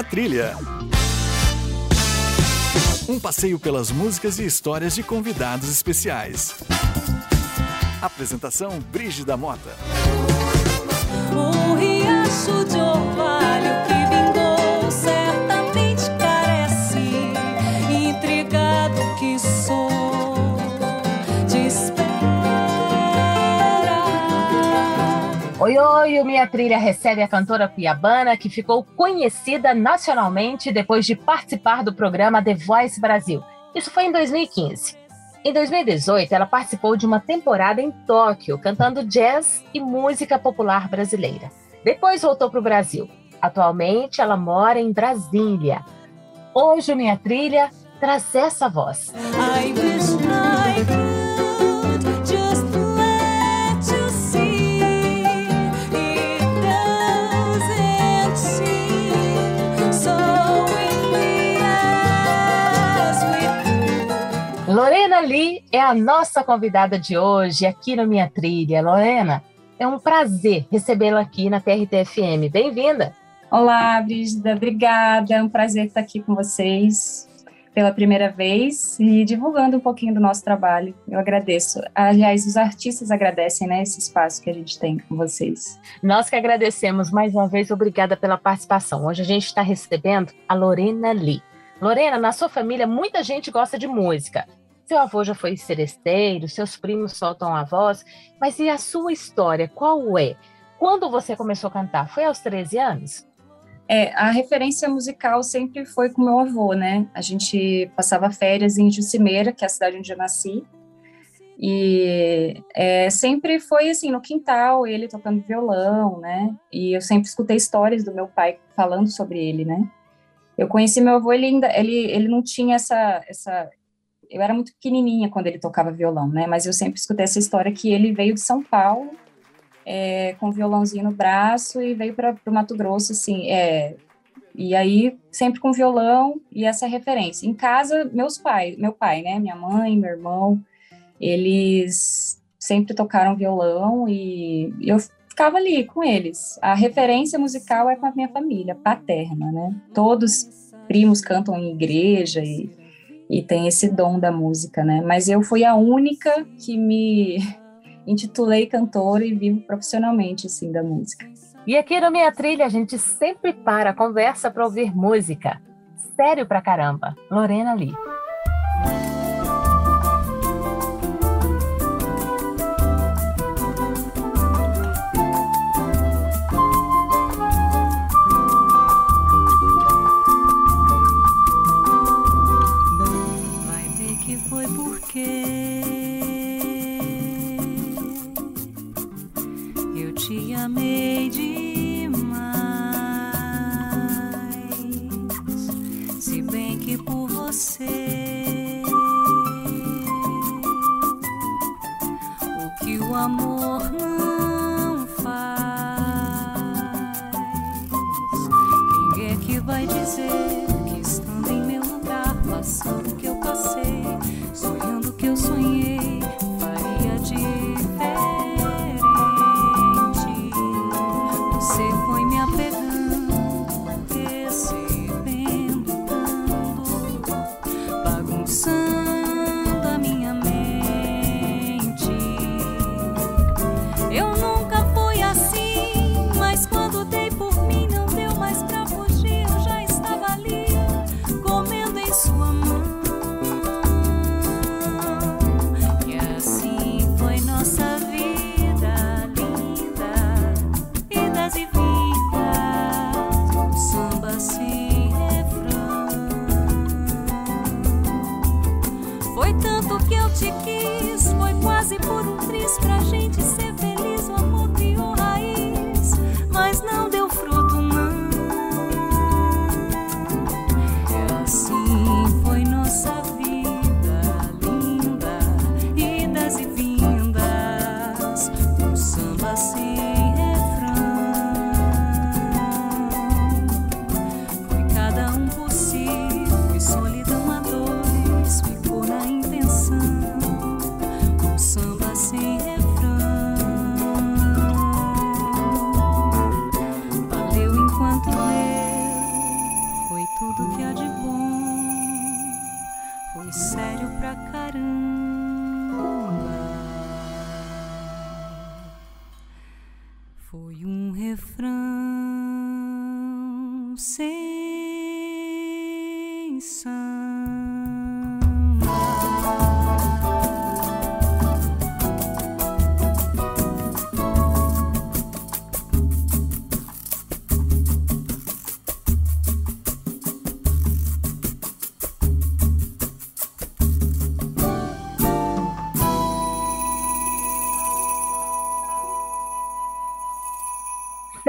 Minha Trilha. Um passeio pelas músicas e histórias de convidados especiais. Apresentação Brígida Mota. O riacho de orvalho Oi, oi, o Minha Trilha recebe a cantora piabana que ficou conhecida nacionalmente depois de participar do programa The Voice Brasil. Isso foi em 2015. Em 2018, ela participou de uma temporada em Tóquio, cantando jazz e música popular brasileira. Depois voltou para o Brasil. Atualmente, ela mora em Brasília. Hoje, Minha Trilha traz essa voz. I wish I é a nossa convidada de hoje aqui no Minha Trilha. Lorena, é um prazer recebê-la aqui na TRT-FM. Bem-vinda! Olá, Brígida, obrigada. É um prazer estar aqui com vocês pela primeira vez e divulgando um pouquinho do nosso trabalho. Eu agradeço. Aliás, os artistas agradecem né, esse espaço que a gente tem com vocês. Nós que agradecemos mais uma vez, obrigada pela participação. Hoje a gente está recebendo a Lorena Lee. Lorena, na sua família, muita gente gosta de música. Seu avô já foi seresteiro, seus primos soltam a voz, mas e a sua história? Qual é? Quando você começou a cantar? Foi aos 13 anos? É, a referência musical sempre foi com meu avô, né? A gente passava férias em Jucimeira, que é a cidade onde eu nasci, e é, sempre foi assim, no quintal, ele tocando violão, né? E eu sempre escutei histórias do meu pai falando sobre ele, né? Eu conheci meu avô, ele ainda, ele, ele não tinha essa, essa, eu era muito pequenininha quando ele tocava violão, né? Mas eu sempre escutei essa história que ele veio de São Paulo, é, com um violãozinho no braço e veio para o Mato Grosso, assim, é, e aí sempre com violão e essa referência. Em casa, meus pais, meu pai, né, minha mãe, meu irmão, eles sempre tocaram violão e eu ficava ali com eles. A referência musical é com a minha família paterna, né? Todos primos cantam em igreja e, e tem esse dom da música, né? Mas eu fui a única que me intitulei cantora e vivo profissionalmente assim da música. E aqui no Minha Trilha a gente sempre para a conversa para ouvir música. Sério pra caramba. Lorena Lee.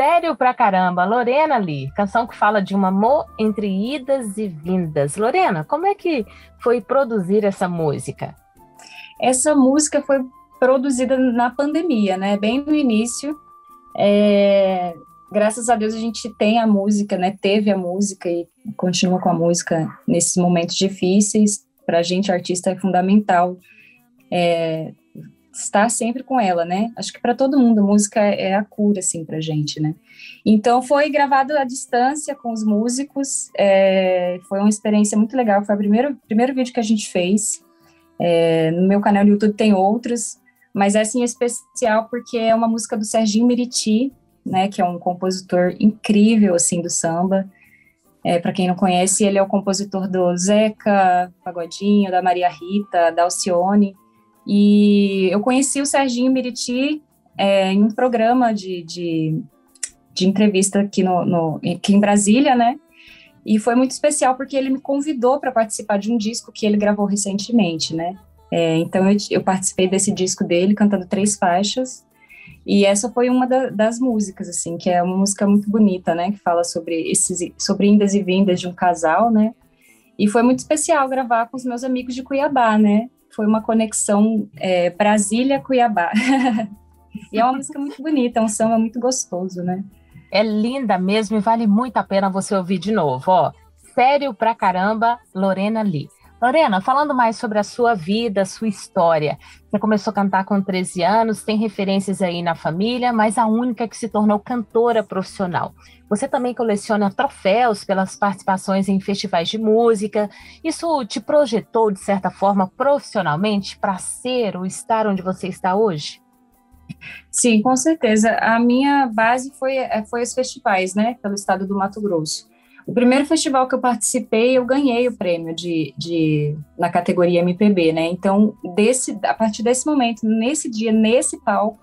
Sério pra caramba, Lorena Lee, canção que fala de um amor entre idas e vindas. Lorena, como é que foi produzir essa música? Essa música foi produzida na pandemia, né? Bem no início. É... Graças a Deus a gente tem a música, né? Teve a música e continua com a música nesses momentos difíceis. Para a gente, artista, é fundamental é, estar sempre com ela, né? Acho que para todo mundo música é a cura, assim, para gente, né? Então foi gravado à distância com os músicos, é, foi uma experiência muito legal. Foi o primeiro primeiro vídeo que a gente fez. É, no meu canal no YouTube tem outros, mas é assim especial porque é uma música do Serginho Meriti, né? Que é um compositor incrível assim do samba. É, para quem não conhece, ele é o compositor do Zeca, Pagodinho, da Maria Rita, da Alcione. E eu conheci o Serginho Meriti é, em um programa de, de, de entrevista aqui, no, no, aqui em Brasília, né? E foi muito especial porque ele me convidou para participar de um disco que ele gravou recentemente, né? É, então eu, eu, participei desse disco dele cantando três faixas e essa foi uma da, das músicas assim que é uma música muito bonita, né? Que fala sobre esses sobre indas e vindas de um casal, né? E foi muito especial gravar com os meus amigos de Cuiabá, né? Foi uma conexão é, Brasília-Cuiabá. e é uma música muito bonita, é um samba muito gostoso, né? É linda mesmo e vale muito a pena você ouvir de novo, ó. Sério pra caramba, Lorena Lee. Lorena, falando mais sobre a sua vida, a sua história. Você começou a cantar com 13 anos, tem referências aí na família, mas a única que se tornou cantora profissional. Você também coleciona troféus pelas participações em festivais de música. Isso te projetou, de certa forma, profissionalmente para ser ou estar onde você está hoje? Sim, com certeza. A minha base foi, foi os festivais, né, pelo estado do Mato Grosso. O primeiro festival que eu participei, eu ganhei o prêmio de, de na categoria MPB, né? Então, desse, a partir desse momento, nesse dia, nesse palco,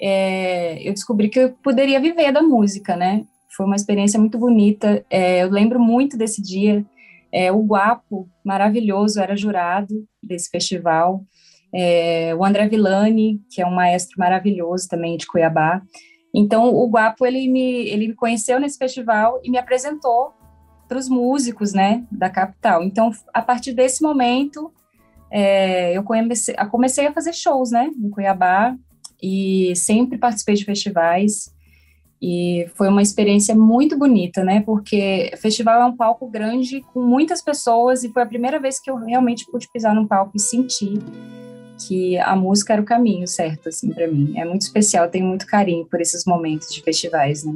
é, eu descobri que eu poderia viver da música, né? Foi uma experiência muito bonita. É, eu lembro muito desse dia. É, o Guapo, maravilhoso, era jurado desse festival. É, o André Villani, que é um maestro maravilhoso também de Cuiabá. Então, o Guapo, ele me, ele me conheceu nesse festival e me apresentou para os músicos, né, da capital. Então, a partir desse momento, é, eu comecei, comecei a fazer shows, né, em Cuiabá, e sempre participei de festivais, e foi uma experiência muito bonita, né, porque festival é um palco grande, com muitas pessoas, e foi a primeira vez que eu realmente pude pisar num palco e sentir que a música era o caminho certo, assim, para mim. É muito especial, tenho muito carinho por esses momentos de festivais, né?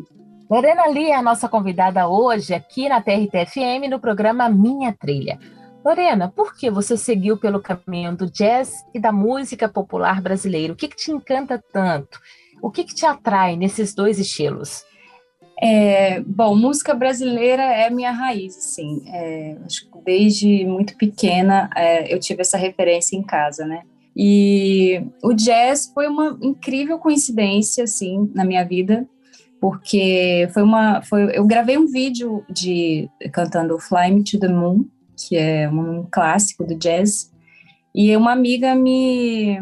Lorena Lee é a nossa convidada hoje aqui na TRT-FM no programa Minha Trilha. Lorena, por que você seguiu pelo caminho do jazz e da música popular brasileira? O que, que te encanta tanto? O que, que te atrai nesses dois estilos? É, bom, música brasileira é minha raiz, assim. É, acho que desde muito pequena é, eu tive essa referência em casa, né? E o jazz foi uma incrível coincidência, assim, na minha vida, porque foi uma, foi, eu gravei um vídeo de cantando Fly Me to the Moon, que é um clássico do jazz, e uma amiga me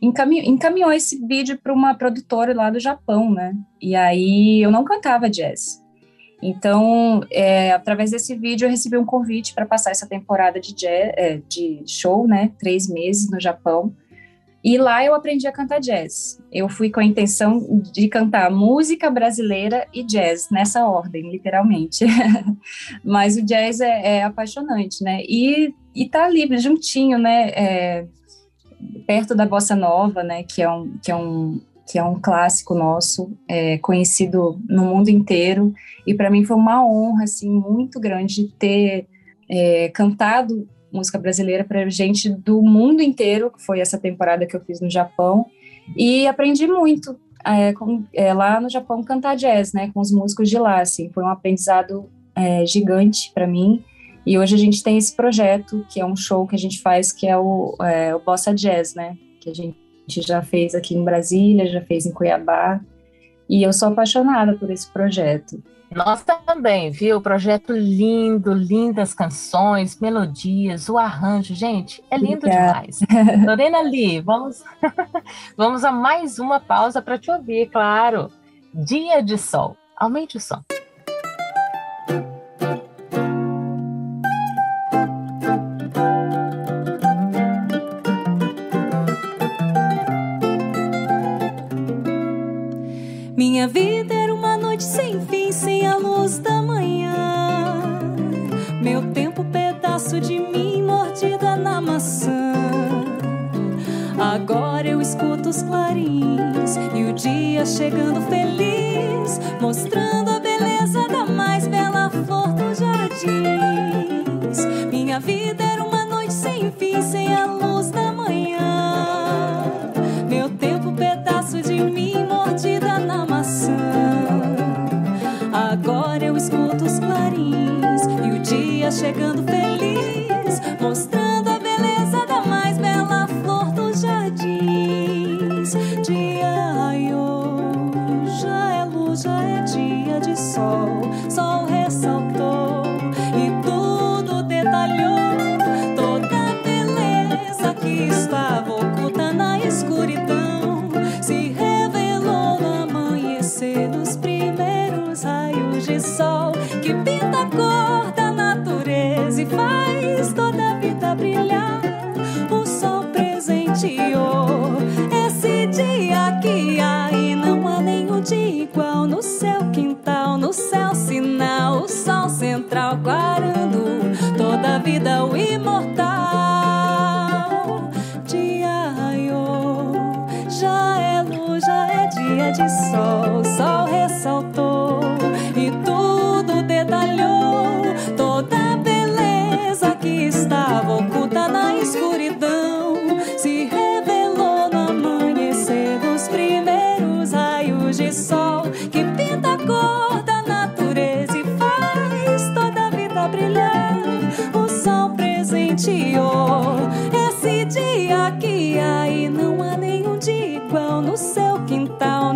encaminhou, encaminhou esse vídeo para uma produtora lá do Japão, né? E aí eu não cantava jazz. Então, é, através desse vídeo, eu recebi um convite para passar essa temporada de, jazz, é, de show, né? Três meses no Japão. E lá eu aprendi a cantar jazz. Eu fui com a intenção de cantar música brasileira e jazz, nessa ordem, literalmente. Mas o jazz é, é, apaixonante, né? E, e tá ali, juntinho, né? É, perto da bossa nova, né? Que é um, que é um que é um clássico nosso, é, conhecido no mundo inteiro, e para mim foi uma honra assim muito grande ter é, cantado música brasileira para gente do mundo inteiro, que foi essa temporada que eu fiz no Japão, e aprendi muito é, com, é, lá no Japão cantar jazz, né, com os músicos de lá, assim, foi um aprendizado é, gigante para mim. E hoje a gente tem esse projeto, que é um show que a gente faz, que é o, é, o Bossa Jazz, né, que a gente já fez aqui em Brasília, já fez em Cuiabá, e eu sou apaixonada por esse projeto. Nós também, viu? Projeto lindo, lindas canções, melodias, o arranjo, gente, é lindo Obrigada. demais. Lorena Lee, vamos, vamos a mais uma pausa para te ouvir, claro. Dia de sol. Aumente o som. Mordida na maçã. Agora eu escuto os clarins e o dia chegando feliz, mostrando a beleza da mais bela flor dos jardins. Minha vida era uma noite sem fim, sem a luz da manhã. Meu tempo, pedaço de mim Agora eu escuto os clarins e o dia chegando feliz, mostrando a beleza da mais bela flor dos jardins. Dia raiou, já é luz, já é dia de sol, sol ressaltou e tudo detalhou toda a beleza que estava oculta na escuridão. Se revelou no amanhecer dos de sol que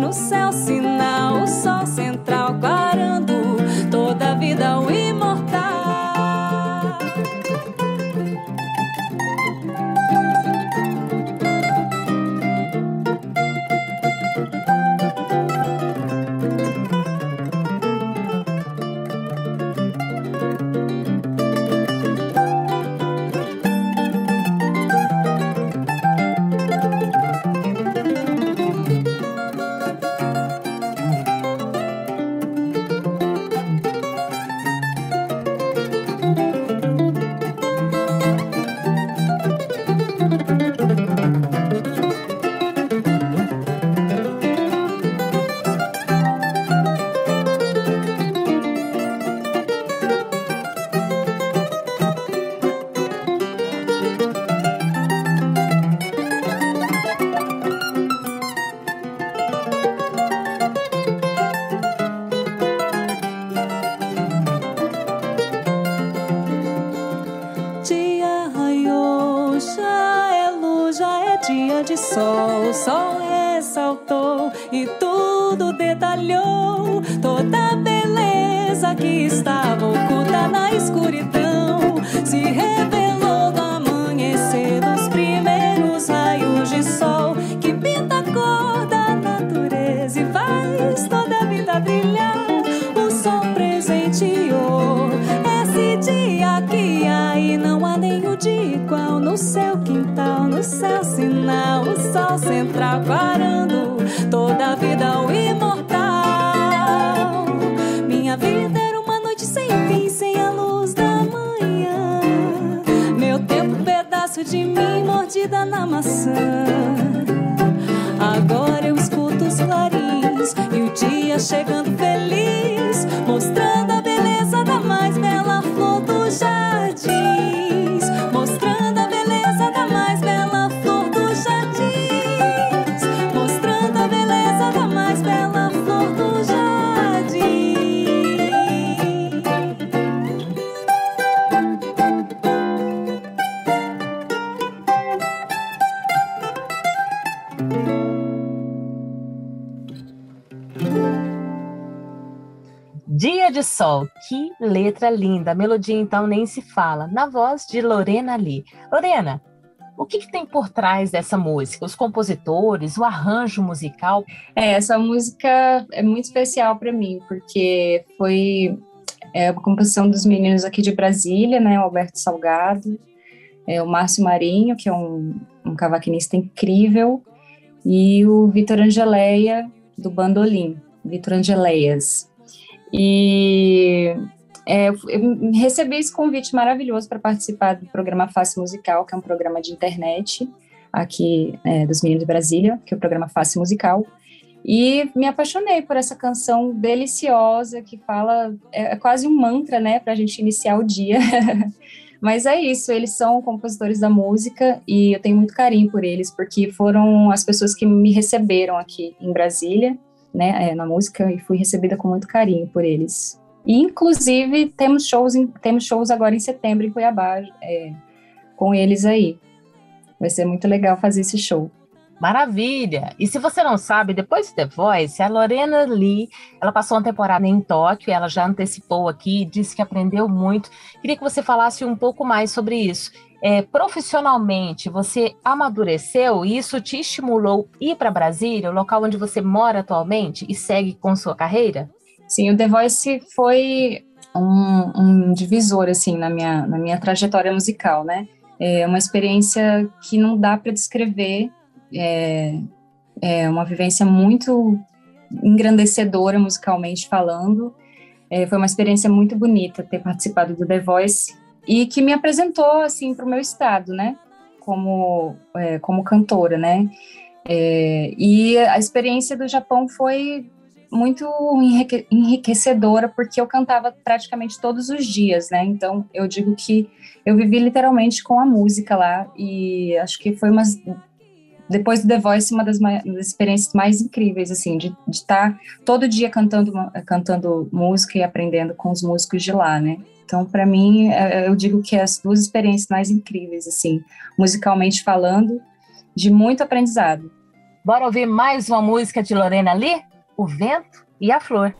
no céu sinal, na maçã. Agora eu escuto os clarins e o dia chegando Sol, que letra linda. A melodia então nem se fala. Na voz de Lorena Lee. Lorena, o que, que, tem por trás dessa música? Os compositores, o arranjo musical? É, essa música é muito especial para mim, porque foi é, composição dos meninos aqui de Brasília, né? O Alberto Salgado, é, o Márcio Marinho, que é um, um cavaquinista incrível, e o Vitor Angeleia, do Bandolim, Vitor Angeleias. E é, eu recebi esse convite maravilhoso para participar do programa Face Musical, que é um programa de internet aqui é, dos meninos de Brasília, que é o programa Face Musical. E me apaixonei por essa canção deliciosa que fala, é, é quase um mantra, né, para a gente iniciar o dia. Mas é isso, eles são compositores da música e eu tenho muito carinho por eles, porque foram as pessoas que me receberam aqui em Brasília né, é, na música e fui recebida com muito carinho por eles. E, inclusive, temos shows, em, temos shows agora em setembro em Cuiabá é, com eles aí. Vai ser muito legal fazer esse show. Maravilha! E se você não sabe, depois do The Voice, a Lorena Lee, ela passou uma temporada em Tóquio, ela já antecipou aqui, disse que aprendeu muito. Queria que você falasse um pouco mais sobre isso. É, profissionalmente, você amadureceu e isso te estimulou ir para Brasília, o local onde você mora atualmente, e segue com sua carreira? Sim, o The Voice foi um, um divisor, assim, na minha, na minha trajetória musical, né? É uma experiência que não dá para descrever, é, é uma vivência muito engrandecedora musicalmente falando, é, foi uma experiência muito bonita ter participado do The Voice e que me apresentou assim para o meu estado, né? Como é, como cantora, né? É, e a experiência do Japão foi muito enriquecedora porque eu cantava praticamente todos os dias, né? Então eu digo que eu vivi literalmente com a música lá e acho que foi uma depois do The Voice uma das, mais, das experiências mais incríveis assim de estar tá todo dia cantando cantando música e aprendendo com os músicos de lá, né? Então, para mim, é, é, eu digo que é as duas experiências mais incríveis, assim, musicalmente falando, de muito aprendizado. Bora ouvir mais uma música de Lorena Lee? O Vento e a Flor.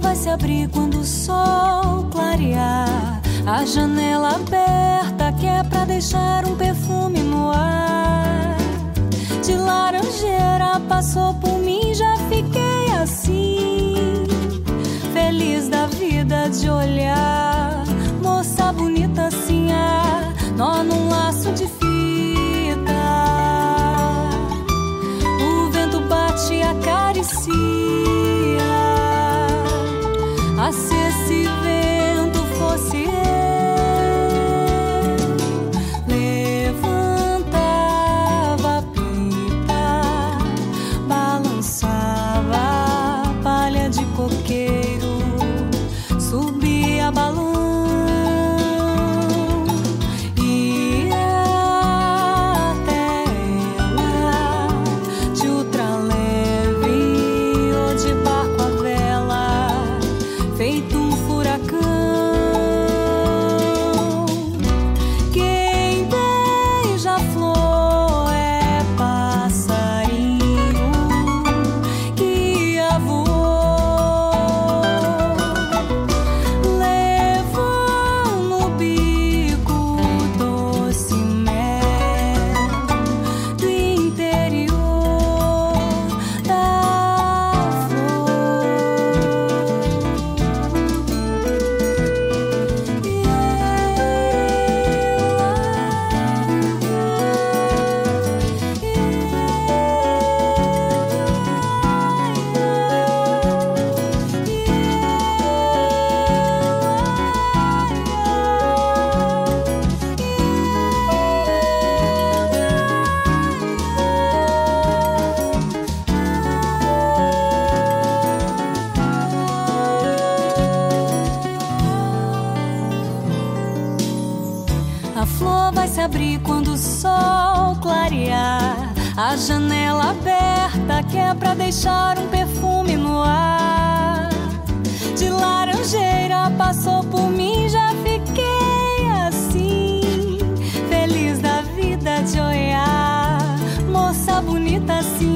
Vai se abrir quando o sol clarear a janela aberta que é pra deixar um perfume no ar. De laranjeira passou por mim, já fiquei assim. Feliz da vida de olhar. A janela aberta que é pra deixar um perfume no ar. De laranjeira passou por mim, já fiquei assim. Feliz da vida de olhar, moça bonita assim.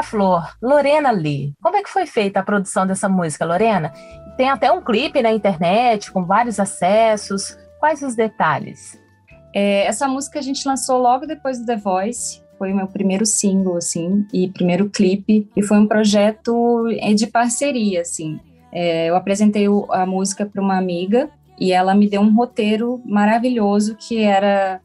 A Flor, Lorena Lee. Como é que foi feita a produção dessa música, Lorena? Tem até um clipe na internet com vários acessos. Quais os detalhes? É, essa música a gente lançou logo depois do The Voice. Foi o meu primeiro single, assim, e primeiro clipe. E foi um projeto é, de parceria, assim. É, eu apresentei a música para uma amiga e ela me deu um roteiro maravilhoso que era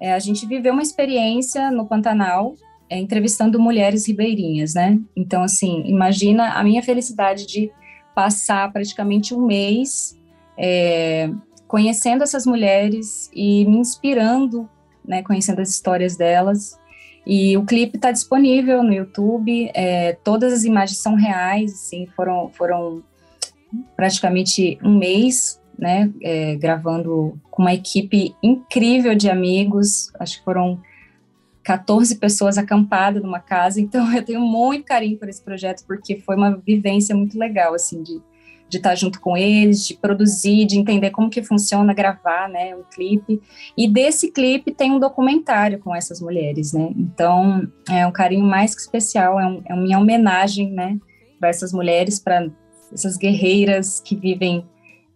é, a gente viveu uma experiência no Pantanal é, entrevistando mulheres ribeirinhas, né? Então, assim, imagina a minha felicidade de passar praticamente um mês é, conhecendo essas mulheres e me inspirando, né? Conhecendo as histórias delas. E o clipe está disponível no YouTube. É, todas as imagens são reais, assim, foram foram praticamente um mês, né? É, gravando com uma equipe incrível de amigos. Acho que foram 14 pessoas acampadas numa casa, então eu tenho muito carinho por esse projeto, porque foi uma vivência muito legal, assim, de, de estar junto com eles, de produzir, de entender como que funciona gravar, né, um clipe, e desse clipe tem um documentário com essas mulheres, né, então é um carinho mais que especial, é, um, é uma minha homenagem, né, para essas mulheres, para essas guerreiras que vivem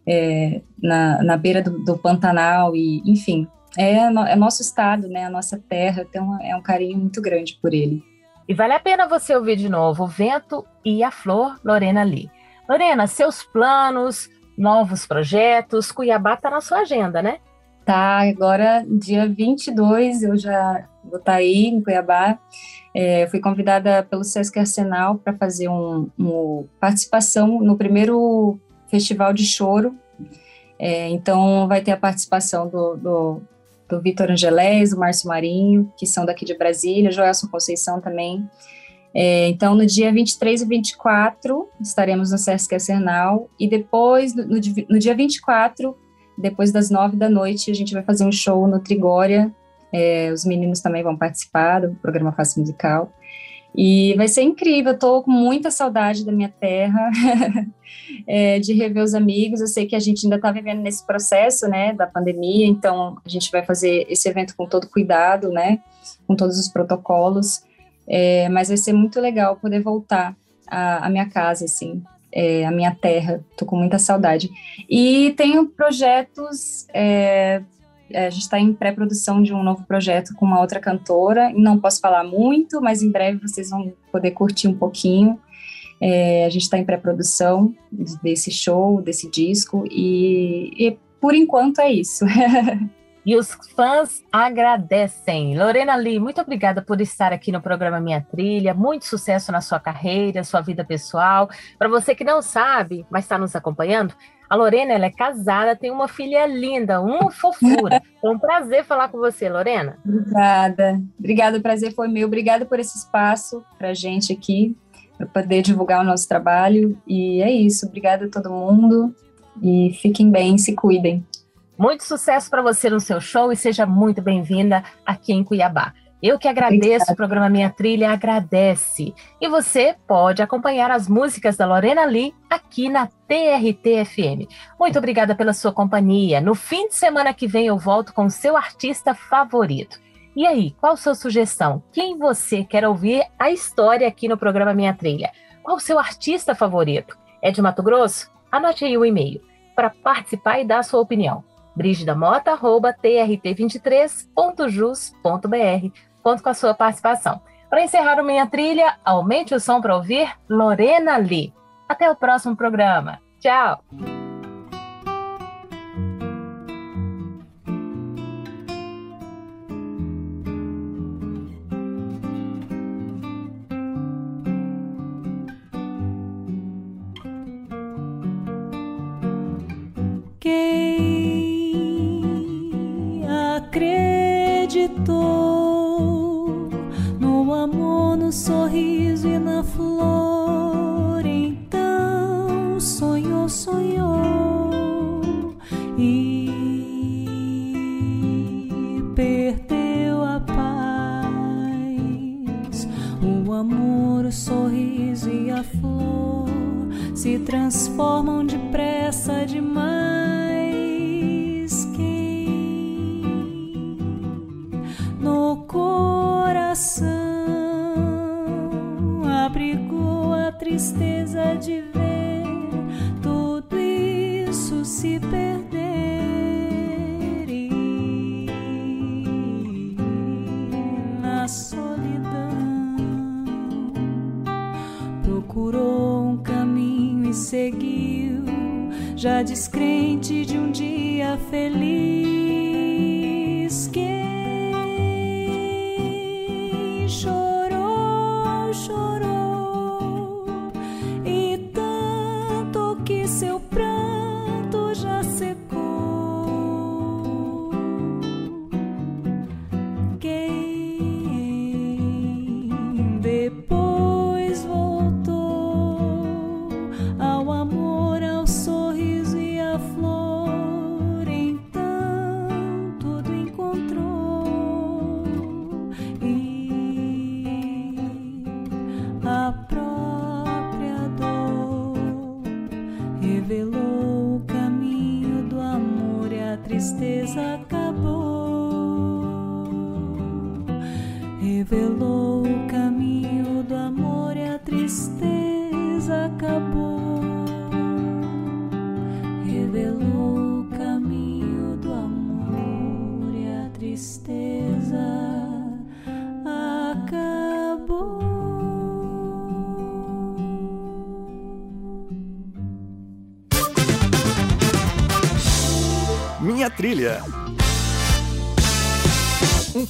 é, na, na beira do, do Pantanal e, enfim, é, no, é nosso estado, né, a nossa terra, então é um carinho muito grande por ele. E vale a pena você ouvir de novo O Vento e a Flor, Lorena Lee. Lorena, seus planos, novos projetos, Cuiabá está na sua agenda, né? Tá, agora dia 22 eu já vou estar tá aí em Cuiabá. É, fui convidada pelo Sesc Arsenal para fazer uma um participação no primeiro Festival de Choro. É, então vai ter a participação do, do do Vitor Angelés, do Márcio Marinho, que são daqui de Brasília, Joelson Conceição também. É, então, no dia 23 e 24, estaremos no Sesc Arsenal, e depois, no, no, dia 24, depois das nove da noite, a gente vai fazer um show no Trigória, é, os meninos também vão participar do programa Face Musical. E vai ser incrível, estou com muita saudade da minha terra, é, de rever os amigos. Eu sei que a gente ainda está vivendo nesse processo, né, da pandemia, então a gente vai fazer esse evento com todo cuidado, né, com todos os protocolos. É, mas vai ser muito legal poder voltar à, à minha casa, assim, é, a minha terra. Estou com muita saudade. E tenho projetos a gente está em pré-produção de um novo projeto com uma outra cantora. Não posso falar muito, mas em breve vocês vão poder curtir um pouquinho. É, a gente está em pré-produção desse show, desse disco, e, e por enquanto é isso. E os fãs agradecem. Lorena Lee, muito obrigada por estar aqui no programa Minha Trilha. Muito sucesso na sua carreira, sua vida pessoal. Para você que não sabe, mas está nos acompanhando, a Lorena ela é casada, tem uma filha linda, uma fofura. É um prazer falar com você, Lorena. Obrigada. Obrigada, o prazer foi meu. Obrigada por esse espaço para gente aqui, para poder divulgar o nosso trabalho. E é isso. Obrigada a todo mundo. E fiquem bem, se cuidem. Muito sucesso para você no seu show e seja muito bem-vinda aqui em Cuiabá. Eu que agradeço, o programa Minha Trilha agradece. E você pode acompanhar as músicas da Lorena Lee aqui na TRT FM. Muito obrigada pela sua companhia. No fim de semana que vem eu volto com o seu artista favorito. E aí, qual sua sugestão? Quem você quer ouvir a história aqui no programa Minha Trilha? Qual o seu artista favorito? É de Mato Grosso? Anote aí o e-mail para participar e dar a sua opinião brigidamota.trt23.jus.br Conto com a sua participação. Para encerrar o Minha Trilha, aumente o som para ouvir Lorena Lee. Até o próximo programa. Tchau! Já descrente de um dia feliz. Revelou o caminho do amor e a tristeza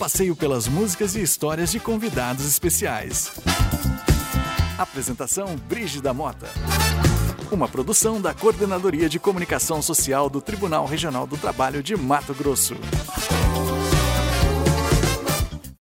passeio pelas músicas e histórias de convidados especiais. Apresentação Brígida Mota. Uma produção da Coordenadoria de Comunicação Social do Tribunal Regional do Trabalho de Mato Grosso.